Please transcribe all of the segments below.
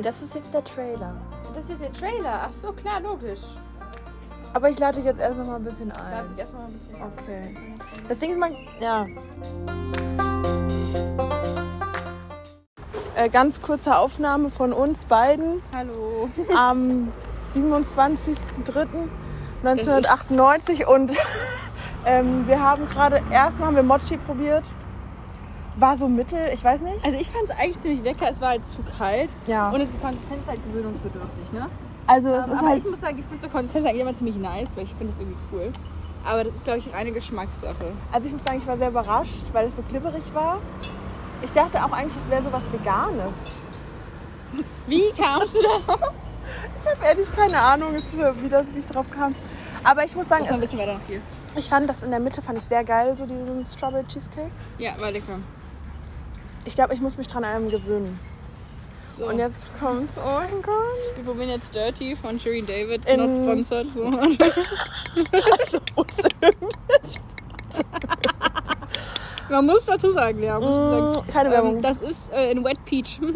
Nee, das ist jetzt der Trailer. Das ist jetzt der Trailer. Ach so, klar, logisch. Aber ich lade dich jetzt erst noch mal ein bisschen ein. erst mal ein bisschen. Okay. Das Ding ist mal, ja. Äh, ganz kurze Aufnahme von uns beiden Hallo. am 27.03.1998 und ähm, wir haben gerade erstmal haben wir Mochi probiert. War so mittel, ich weiß nicht. Also ich fand es eigentlich ziemlich lecker. Es war halt zu kalt. Ja. Und es die Konsistenz halt gewöhnungsbedürftig, ne? Also es Ähm, ist aber halt ich muss sagen, ich finde so Konsistenz eigentlich immer ziemlich nice, weil ich finde das irgendwie cool. Aber das ist, glaube ich, reine Geschmackssache. Also ich muss sagen, ich war sehr überrascht, weil es so glibberig war. Ich dachte auch eigentlich, es wäre so was Veganes. Wie kamst du da? Ich habe ehrlich keine Ahnung, es ist, äh, wie, das, wie ich drauf kam. Aber ich muss sagen, ein es, bisschen weiter nach hier. ich fand das in der Mitte fand ich sehr geil, so diesen Strawberry Cheesecake. Ja, war lecker. Ich glaube, ich muss mich dran einem gewöhnen. So. Und jetzt kommt's, oh mein Gott. wir probieren jetzt Dirty von Shireen David. In- Not sponsored. So. Also, Man muss dazu sagen, ja. Muss Mm, sagen. keine Werbung. Ähm, das ist äh, in Wet Peach.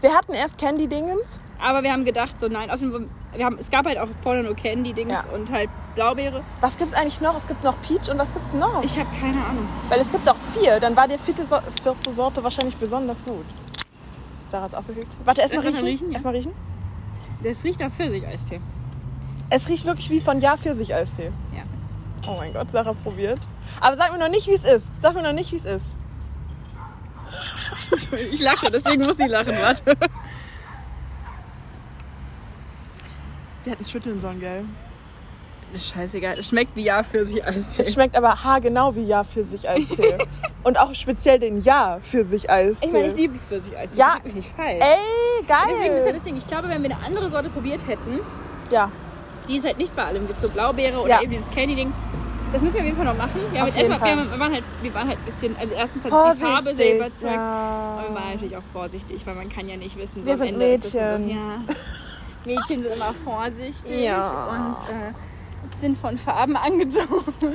wir hatten erst Candy-Dingens. Aber wir haben gedacht, so nein, außerdem, wir haben, es gab halt auch vorne nur Candy-Dings Ja. und halt Blaubeere. Was gibt's eigentlich noch? Es gibt noch Peach und was gibt's noch? Ich habe keine Ahnung. Weil es gibt auch vier. Dann war die vierte, so vierte Sorte wahrscheinlich besonders gut. Sarah hat's aufgefüllt. Warte, erstmal Erst mal riechen. riechen, ja. Erstmal riechen. Das riecht nach Pfirsich-Eistee. Es riecht wirklich wie von Ja Pfirsich-Eistee. Ja. Oh mein Gott, Sarah probiert. Aber sag mir noch nicht, wie es ist. Sag mir noch nicht, wie es ist. Ich lache, deswegen muss ich lachen, warte. Wir hätten es schütteln sollen, gell? Ist scheißegal, es schmeckt wie Ja Pfirsich-Eistee. Es schmeckt aber haargenau wie Ja Pfirsich-Eistee. Und auch speziell den Ja Pfirsich-Eistee. Ich meine, ich liebe Pfirsich-Eistee. Ja. Das ist nicht falsch. Ey, geil. Deswegen ist ja das Ding, ich glaube, wenn wir eine andere Sorte probiert hätten, ja. die es halt nicht bei allem gibt, so Blaubeere oder Ja. eben dieses Candy-Ding, das müssen wir auf jeden Fall noch machen. Wir, haben erstmal, wir, haben, wir, waren halt, wir waren halt ein bisschen, also erstens hat die Farbe sehr überzeugt. Ja. Aber wir waren natürlich auch vorsichtig, weil man kann ja nicht wissen, so Wir am sind Ende Mädchen. So, ja. Mädchen sind immer vorsichtig Ja. und äh, sind von Farben angezogen.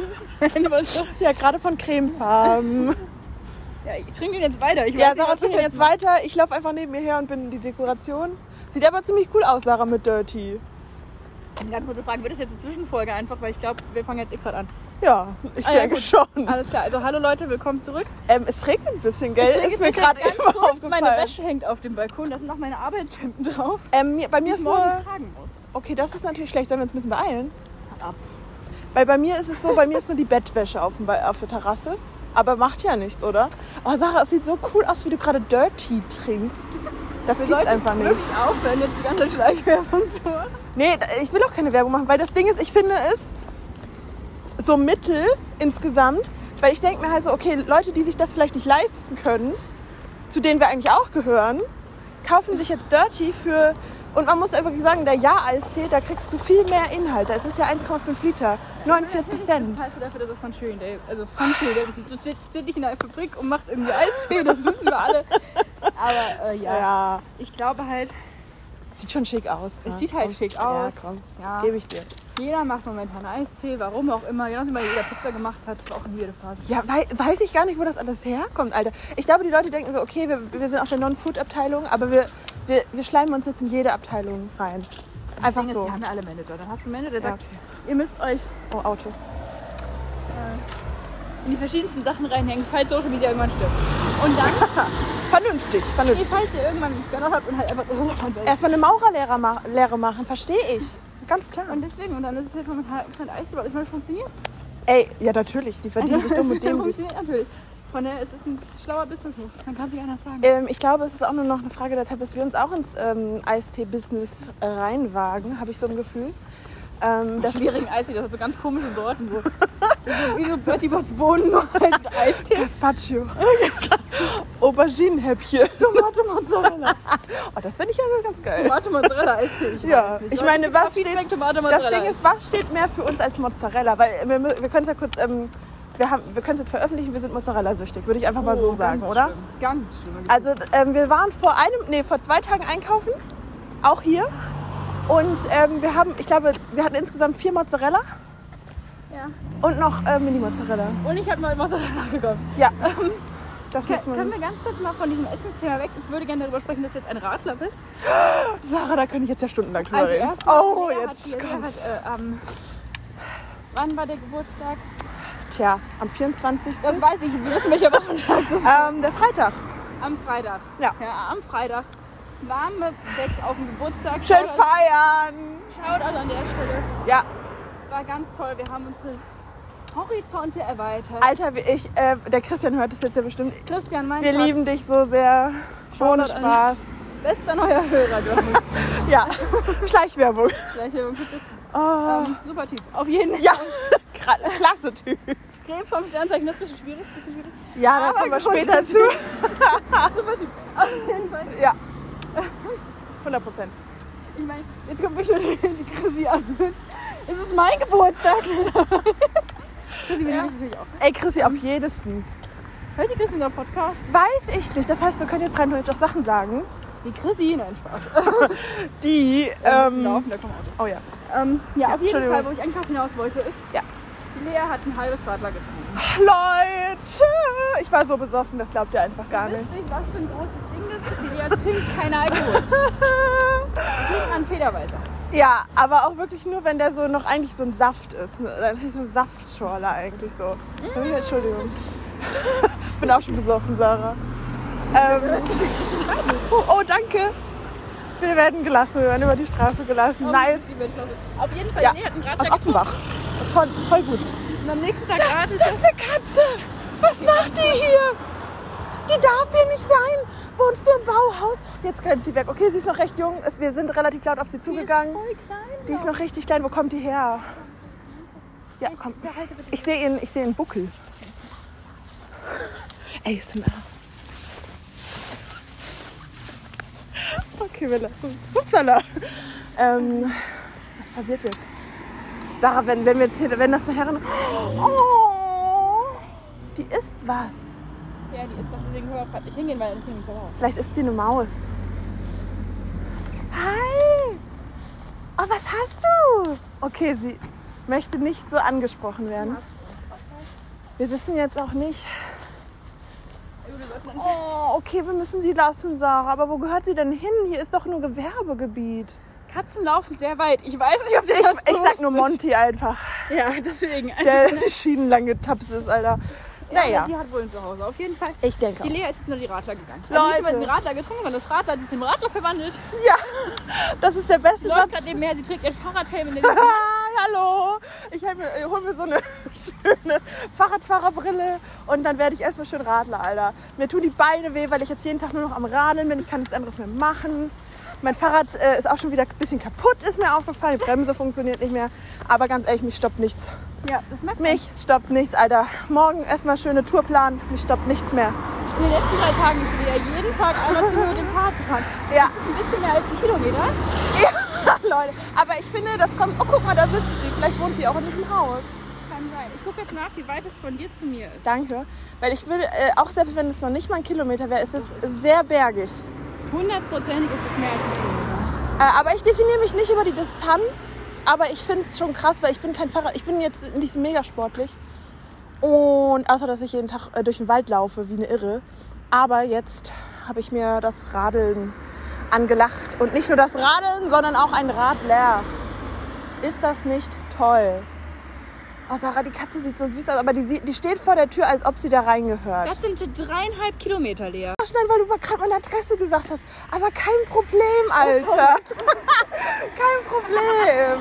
Ja, gerade von Cremefarben. ja, ich trinke jetzt weiter. Ich ja, Sarah trinkt jetzt weiter. Ich laufe einfach neben mir her und bin die Dekoration. Sieht aber ziemlich cool aus, Sarah, mit Dirty. Machst. Ganz kurze Frage, wird das jetzt eine Zwischenfolge einfach, weil ich glaube, wir fangen jetzt eh gerade an. Ja, ich Ah, ja, denke gut. schon. Alles klar, also hallo Leute, willkommen zurück. Ähm, es regnet ein bisschen, gell? Es regnet ist mir gerade Ganz kurz, aufgefallen. Meine Wäsche hängt auf dem Balkon, da sind auch meine Arbeitshemden drauf, Ähm, bei mir ich ist morgen nur... tragen muss. Okay, das ist natürlich schlecht. Sollen wir uns ein bisschen beeilen? Ab. Weil bei mir ist es so, bei mir ist nur die Bettwäsche auf, dem, auf der Terrasse. Aber macht ja nichts, oder? Oh, Sarah, es sieht so cool aus, wie du gerade Dirty trinkst. Das Wir gibt's einfach nicht. wirklich aufhören, jetzt die ganze Schleichwerbung zu machen. Nee, ich will auch keine Werbung machen, weil das Ding ist, ich finde es so mittel insgesamt. Weil ich denke mir halt so, okay, Leute, die sich das vielleicht nicht leisten können, zu denen wir eigentlich auch gehören, kaufen sich jetzt Dirty für... Und man muss einfach sagen, der Ja-Eistee, da kriegst du viel mehr Inhalt. Es ist ja 1,5 Liter, 49 Cent. Heißt dafür, dass es von Shirin David, also von Shirin David ist. So steht, steht nicht in der Fabrik und macht irgendwie Eistee, das wissen wir alle. Aber äh, ja, Ja, ich glaube halt, sieht schon schick aus. es ja, sieht halt komm. schick Ja, aus. komm, Ja, gebe ich dir. jeder macht momentan Eistee, warum auch immer. Genauso wie jeder Pizza gemacht hat, ist auch eine weirde Phase. Ja, wei weiß ich gar nicht, wo das alles herkommt, Alter. Ich glaube, die Leute denken so, okay, wir, wir sind aus der Non-Food-Abteilung, aber wir, wir, wir schleimen uns jetzt in jede Abteilung rein. Einfach ist, so. Die haben ja alle Manager. Dann hast du einen Manager, der Ja, sagt, ihr müsst euch Oh, Auto. In die verschiedensten Sachen reinhängen, falls Social Media irgendwann stimmt. Und dann, Vernünftig, nee, vernünftig. falls ihr irgendwann einen Scanner habt und halt einfach irrelevant werdet. Erstmal eine Maurerlehre ma Lehre machen, verstehe ich. Ganz klar. Und deswegen, und dann ist es jetzt momentan mit Eistee, weil es mal funktioniert. Ey, ja, natürlich, die verdienen sich dumm es mit dem. funktioniert natürlich. Von daher, es ist ein schlauer Business-Move. Man kann sich anders sagen. Ähm, ich glaube, es ist auch nur noch eine Frage der Zeit, bis wir uns auch ins ähm, Eistee-Business äh, reinwagen, habe ich so ein Gefühl. Ähm, das schwierigen Eistee, das hat so ganz komische Sorten. So. so wie so Bertie Botts Bohnen, nur halt Eistee. Gazpacho. Auberginenhäppchen. Tomate Mozzarella. Oh, das finde ich ja ganz geil. Tomate Mozzarella Eistee. Ich Ja, weiß nicht. ich Leute, meine, was steht- Das. Ding ist, was steht mehr für uns als Mozzarella? Weil wir, wir können es ja kurz, ähm, wir, haben, wir können es jetzt veröffentlichen, wir sind Mozzarella-süchtig, würde ich einfach mal so Oh, sagen, ganz oder? Schlimm. Ganz schlimm. Also ähm, wir waren vor einem, nee, vor zwei Tagen einkaufen, auch hier. Und ähm, wir haben, ich glaube, wir hatten insgesamt vier Mozzarella ja. und noch äh, Mini-Mozzarella. Und ich habe neue Mozzarella gekauft. Ja. Das Ke- muss Können wir ganz kurz mal von diesem Essensthema weg? Ich würde gerne darüber sprechen, dass du jetzt ein Radler bist. Sarah, da könnte ich jetzt ja stundenlang drüber Also reden. erstmal, Oh, Lea jetzt kommt's. hat, äh, am- wann war der Geburtstag? Tja, am 24. Das weiß ich, wir wissen welcher Wochentag das ist. ähm, der Freitag. Am Freitag. Ja. ja am Freitag. Warme weg auf den Geburtstag. Schön Shoutout- feiern. Shoutout an der Stelle. Ja, War ganz toll. Wir haben unsere Horizonte erweitert. Alter, wie ich, äh, der Christian hört es jetzt ja bestimmt. Christian, mein Wir Schatz, lieben dich so sehr. Ohne Spaß. Bester neuer Hörer. Du Ja, Schleichwerbung. hier gut bist. Oh. Ähm, super Typ. Auf jeden Fall. Ja, klasse Typ. Krebs vom Sternzeichen, das ist ein bisschen schwierig. Bisschen schwierig. Ja, da kommen wir später zu. Super Typ. Auf jeden Fall. Ja, 100 Prozent. Ich meine, jetzt kommt mich schon die Chrissy an mit. Es ist mein Geburtstag. Chrissy, wir Ja. natürlich auch. Ey, Chrissy, auf jedesten. Hört die Chrissy unseren Podcast? Weiß ich nicht. Das heißt, wir können jetzt rein theoretisch auch Sachen sagen, Die Chrissy? Nein, Spaß. die. Ähm, laufen, da kommen Autos. oh ja. Ähm, ja, Ja, auf jeden. Fall, wo ich eigentlich auch hinaus wollte, ist, Ja. die Lea hat ein halbes Radler getrunken. Leute, ich war so besoffen, das glaubt ihr einfach gar Ihr nicht. wisst nicht, was für ein großes Ding das ist. Die Lea trinkt keinen Alkohol. Trinkt man Federweißer. Ja, aber auch wirklich nur, wenn der so noch eigentlich so ein Saft ist. Eigentlich so ein Saftschorle eigentlich so. Mm. Entschuldigung. Bin auch schon besoffen, Sarah. Ähm, oh, oh, danke. Wir werden gelassen, wir werden über die Straße gelassen. Nice. Wird klasse. Auf jeden Fall, Ja, die Lea hat einen aus Radler. Offenbach. Voll, voll gut. Und am nächsten Tag radelte Das ist eine Katze. Was macht die hier? Die darf hier nicht sein. Wohnst du im Bauhaus? Jetzt rennt sie weg. Okay, sie ist noch recht jung. Wir sind relativ laut auf sie Die ist zugegangen. voll klein. Die ist noch richtig klein. Wo kommt die her? Ja, komm. Ich sehe ihn, ich sehe ihn Buckel. ASMR. Okay, wir lassen uns. Upsala. Ähm, was passiert jetzt? Sarah, wenn, wenn wir jetzt hier, wenn das eine Herren. Oh, die isst was. Ja, die ist was, deswegen können wir auch gerade nicht hingehen, weil dann ist nämlich sauer. Vielleicht ist sie eine Maus. Hi! Oh, was hast du? Okay, sie möchte nicht so angesprochen werden. Wir wissen jetzt auch nicht. Oh, okay, wir müssen sie lassen, Sarah. Aber wo gehört sie denn hin? Hier ist doch nur Gewerbegebiet. Katzen laufen sehr weit. Ich weiß nicht, ob der Ich, das ich sag nur Monty einfach. Ja, deswegen. Also, Der die Schienen lang getapst ist, Alter. Naja, Die hat wohl ein Zuhause. Auf jeden Fall. ich denke Die. Lea ist jetzt nur die Radler gegangen. Leute. Also nicht, sie Radler getrunken sondern das Radler hat sich in den Radler verwandelt. Ja, das ist der beste Läuft Satz. gerade nebenher, sie trägt ihren Fahrradhelm in den hallo. Ich hole mir so eine schöne Fahrradfahrerbrille und dann werde ich erstmal schön Radler, Alter. Mir tun die Beine weh, weil ich jetzt jeden Tag nur noch am Radeln bin. Ich kann nichts anderes mehr machen. Mein Fahrrad äh, ist auch schon wieder ein bisschen kaputt, ist mir aufgefallen. Die Bremse funktioniert nicht mehr. Aber ganz ehrlich, mich stoppt nichts. Ja, das merkt man. Mich stoppt nichts, Alter. Morgen erstmal schöne Tour planen. Mich stoppt nichts mehr. In den letzten drei Tagen ist sie wieder jeden Tag einmal zu mir mit dem Fahrrad gefahren. Ja, Das ist ein bisschen mehr als ein Kilometer. Leute. Aber ich finde, das kommt. Oh, guck mal, da sitzt sie. Vielleicht wohnt sie auch in diesem Haus. Kann sein. Ich gucke jetzt nach, wie weit es von dir zu mir ist. Danke. Weil ich will, äh, auch selbst wenn es noch nicht mal ein Kilometer wäre, ist es sehr bergig. Hundertprozentig ist es mehr als ein Kilometer. Äh, aber ich definiere mich nicht über die Distanz. Aber ich finde es schon krass, weil ich bin kein Fahrrad. Ich bin jetzt nicht so mega sportlich. Und außer, dass ich jeden Tag äh, durch den Wald laufe, wie eine Irre. Aber jetzt habe ich mir das Radeln angelacht. Und nicht nur das Radeln, sondern auch ein Radler. Ist das nicht toll? Oh, Sarah, die Katze sieht so süß aus, aber die, die steht vor der Tür, als ob sie da reingehört. Das sind dreieinhalb Kilometer, Lea. schnell, weil du gerade meine Adresse gesagt hast. Aber kein Problem, Alter. kein Problem.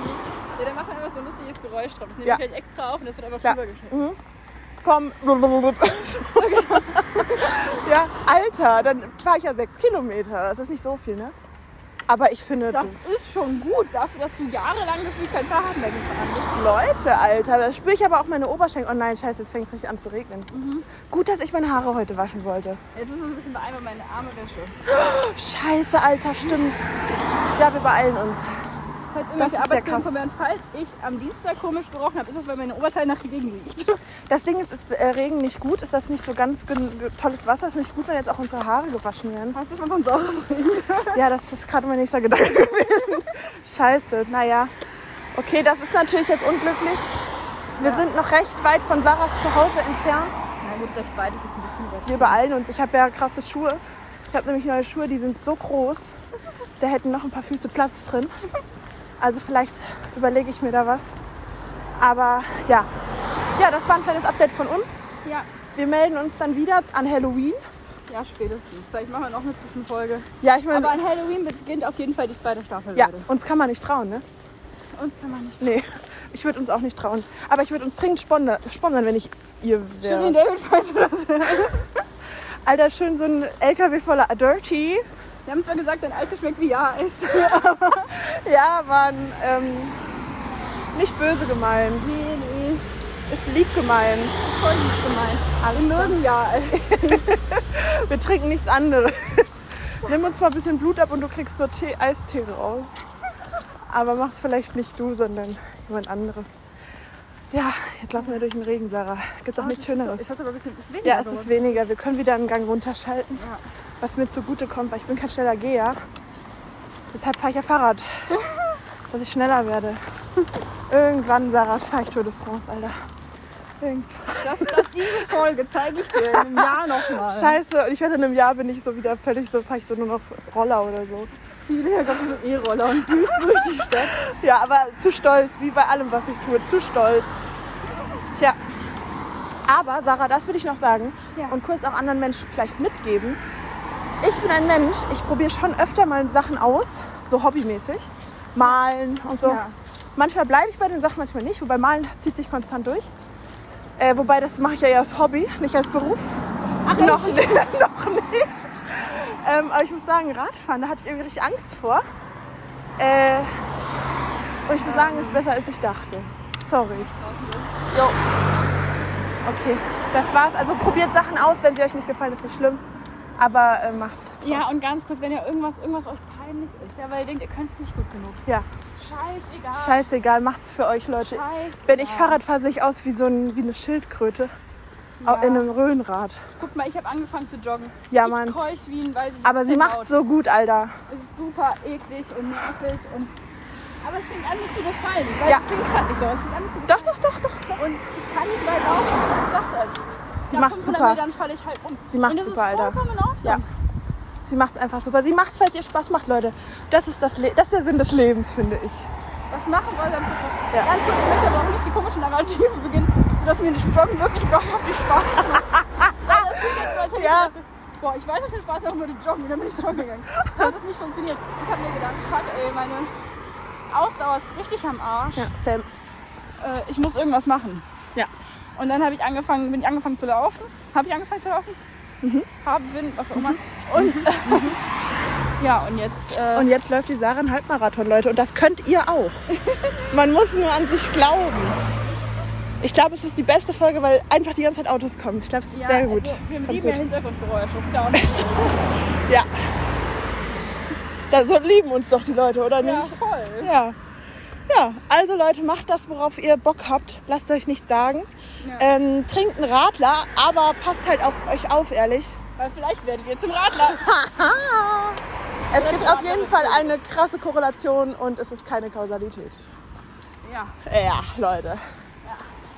Ja, dann machen wir einfach so ein lustiges Geräusch drauf. Das nehme Ja. ich gleich extra auf und das wird einfach Ja. drüber geschnitten. Vom. ja, Alter, dann fahre ich ja sechs Kilometer. Das ist nicht so viel, ne? Aber ich finde, Das ist schon gut dafür, dass du jahrelang gefühlt kein Fahrrad mehr gefahren bist. Leute, Alter, da spüre ich aber auch meine Oberschenkel. Oh nein, scheiße, jetzt fängt es richtig an zu regnen. Gut, dass ich meine Haare heute waschen wollte. Jetzt müssen wir ein bisschen beeilen, weil meine Arme wäsche. Scheiße, Alter, stimmt. Ja, wir beeilen uns. Falls Das irgendwelche ja Arbeitskollegen kommen werden, falls ich am Dienstag komisch gerochen habe, ist das, weil meine Oberteil nach Regen riecht. Das Ding ist, ist äh, Regen nicht gut? Ist das nicht so ganz tolles Wasser? Ist nicht gut, wenn jetzt auch unsere Haare gewaschen werden? Hast du schon von sauren Regen? Ja, das ist gerade mein nächster Gedanke gewesen. Scheiße, naja. Okay, das ist natürlich jetzt unglücklich. Wir sind noch recht weit von Sarahs Zuhause entfernt. Nein, gut, recht weit ist jetzt ein bisschen weit. Wir beeilen uns. Ich habe ja krasse Schuhe. Ich habe nämlich neue Schuhe, die sind so groß. Da hätten noch ein paar Füße Platz drin. Also vielleicht überlege ich mir da was. Aber ja. Ja, das war ein kleines Update von uns. Ja. Wir melden uns dann wieder an Halloween. Ja, spätestens. Vielleicht machen wir noch eine Zwischenfolge. Ja, ich meine, Aber an Halloween beginnt auf jeden Fall die zweite Staffel, ja, Leute. uns kann man nicht trauen, ne? Uns kann man nicht. Nee, ich würde uns auch nicht trauen. Aber ich würde uns dringend sponsern, sponsern wenn ich ihr Shirin wäre. David, falls du das. Alter, schön so ein LKW voller Dirty. Wir haben zwar gesagt, dein Eis schmeckt wie Ja-Eis. Ja, waren ähm, nicht böse gemeint. Nee, nee. Ist lieb gemeint. Voll nicht gemeint. Alles Wir mögen Ja-Eis. Wir trinken nichts anderes. Nimm uns mal ein bisschen Blut ab und du kriegst so Tee, Eistee raus. Aber mach's vielleicht nicht du, sondern jemand anderes. Ja, jetzt laufen wir durch den Regen, Sarah. Gibt doch nichts Schöneres. Ist das aber ein bisschen ist weniger Ja, es ist weniger. Wir können wieder einen Gang runterschalten, Ja. was mir zugute kommt, weil ich bin kein schneller Geher. Deshalb fahre ich ja Fahrrad, dass ich schneller werde. Irgendwann, Sarah, fahre ich Tour de France, Alter. Irgendwann. Das, das, diese Folge zeige ich dir in einem Jahr nochmal. Scheiße, und ich wette, in einem Jahr bin ich so wieder völlig so, fahre ich so nur noch Roller oder so. Julia kommt so E-Roller und düst durch die Stadt. Ja, aber zu stolz, wie bei allem, was ich tue. Zu stolz. Tja. Aber, Sarah, das will ich noch sagen Ja. und kurz auch anderen Menschen vielleicht mitgeben. Ich bin ein Mensch, ich probiere schon öfter mal Sachen aus, so hobbymäßig. Malen und so. Ja. Manchmal bleibe ich bei den Sachen, manchmal nicht. Wobei Malen zieht sich konstant durch. Äh, wobei, das mache ich ja eher als Hobby, nicht als Beruf. Ach, noch, nicht, noch nicht. Ähm, aber ich muss sagen, Radfahren, da hatte ich irgendwie richtig Angst vor. Äh, und ich muss sagen, es ist besser, als ich dachte. Sorry. Jo. Okay, das war's. Also probiert Sachen aus, wenn sie euch nicht gefallen, ist nicht schlimm. Aber äh, macht's. Ja, und ganz kurz, wenn ihr irgendwas, irgendwas euch peinlich ist, ja, weil ihr denkt, ihr könnt es nicht gut genug. Ja, Scheißegal. scheißegal, macht's für euch, Leute. Scheißegal. Wenn ich Fahrrad fahre, sehe ich aus wie so ein, wie eine Schildkröte Ja. in einem Röhnrad. Guck mal, ich habe angefangen zu joggen. Ja, ich Mann. keuch wie ein, weiß ich Aber sie macht so gut, Alter. Es ist super eklig und nervig und. Aber es fängt an mir zu gefallen. Ich weiß, Ja. es gerade nicht so. Es fängt an mir zu Doch, doch, doch, doch. gefallen. Und ich kann nicht weit laufen. Ich sag's euch. Sie Nach macht 500 super. Metern falle ich halt um. Sie macht und super, Alter. Ja. Sie macht's einfach super. Sie macht's, weil es ihr Spaß macht, Leute. Das ist, das, Le das ist der Sinn des Lebens, finde ich. Was machen soll dann? Ja. Ganz kurz, ich möchte aber auch nicht die komischen Narrative beginnen, sodass mir das Joggen wirklich wahrhaftig Spaß macht. Das jetzt so, als hätte Ja. ich gedacht, boah, ich weiß, dass mir Spaß macht, würde joggen. Und dann bin ich joggen gegangen. So hat das nicht funktioniert. Ich habe mir gedacht, fuck ey, meine Ausdauer ist richtig am Arsch. Ja, Sam. Äh, ich muss irgendwas machen. Ja. Und dann habe ich angefangen, bin ich angefangen zu laufen. Habe ich angefangen zu laufen? Mhm. Habe, bin, was auch immer. Und ja, und jetzt. Äh, Und jetzt läuft die Sarah einen Halbmarathon, Leute. Und das könnt ihr auch. Man muss nur an sich glauben. Ich glaube, es ist die beste Folge, weil einfach die ganze Zeit Autos kommen. Ich glaube, es ist ja, sehr gut. Also, wir Es lieben ja gut. Hintergrundgeräusche. Das ist ja auch nicht so. Ja. Da so lieben uns doch die Leute, oder Ja, nicht? voll. Ja. Ja, also Leute, macht das, worauf ihr Bock habt. Lasst euch nicht sagen. Ja. Ähm, trinkt einen Radler, aber passt halt auf euch auf, ehrlich. Weil vielleicht werdet ihr zum Radler. Es gibt auf jeden. Fall eine krasse Korrelation und es ist keine Kausalität. Ja. Ja, Leute.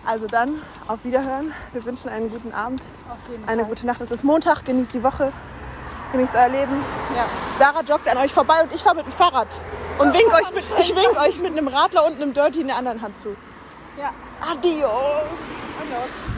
Also dann, auf Wiederhören. Wir wünschen einen guten Abend, Auf jeden eine Fall. gute Nacht. Es ist Montag, genießt die Woche, genießt euer Leben. Ja. Sarah joggt an euch vorbei und ich fahre mit dem Fahrrad. Und wink euch mit, ich wink euch mit einem Radler und einem Dirty in der anderen Hand zu. Ja. Adios! Und los.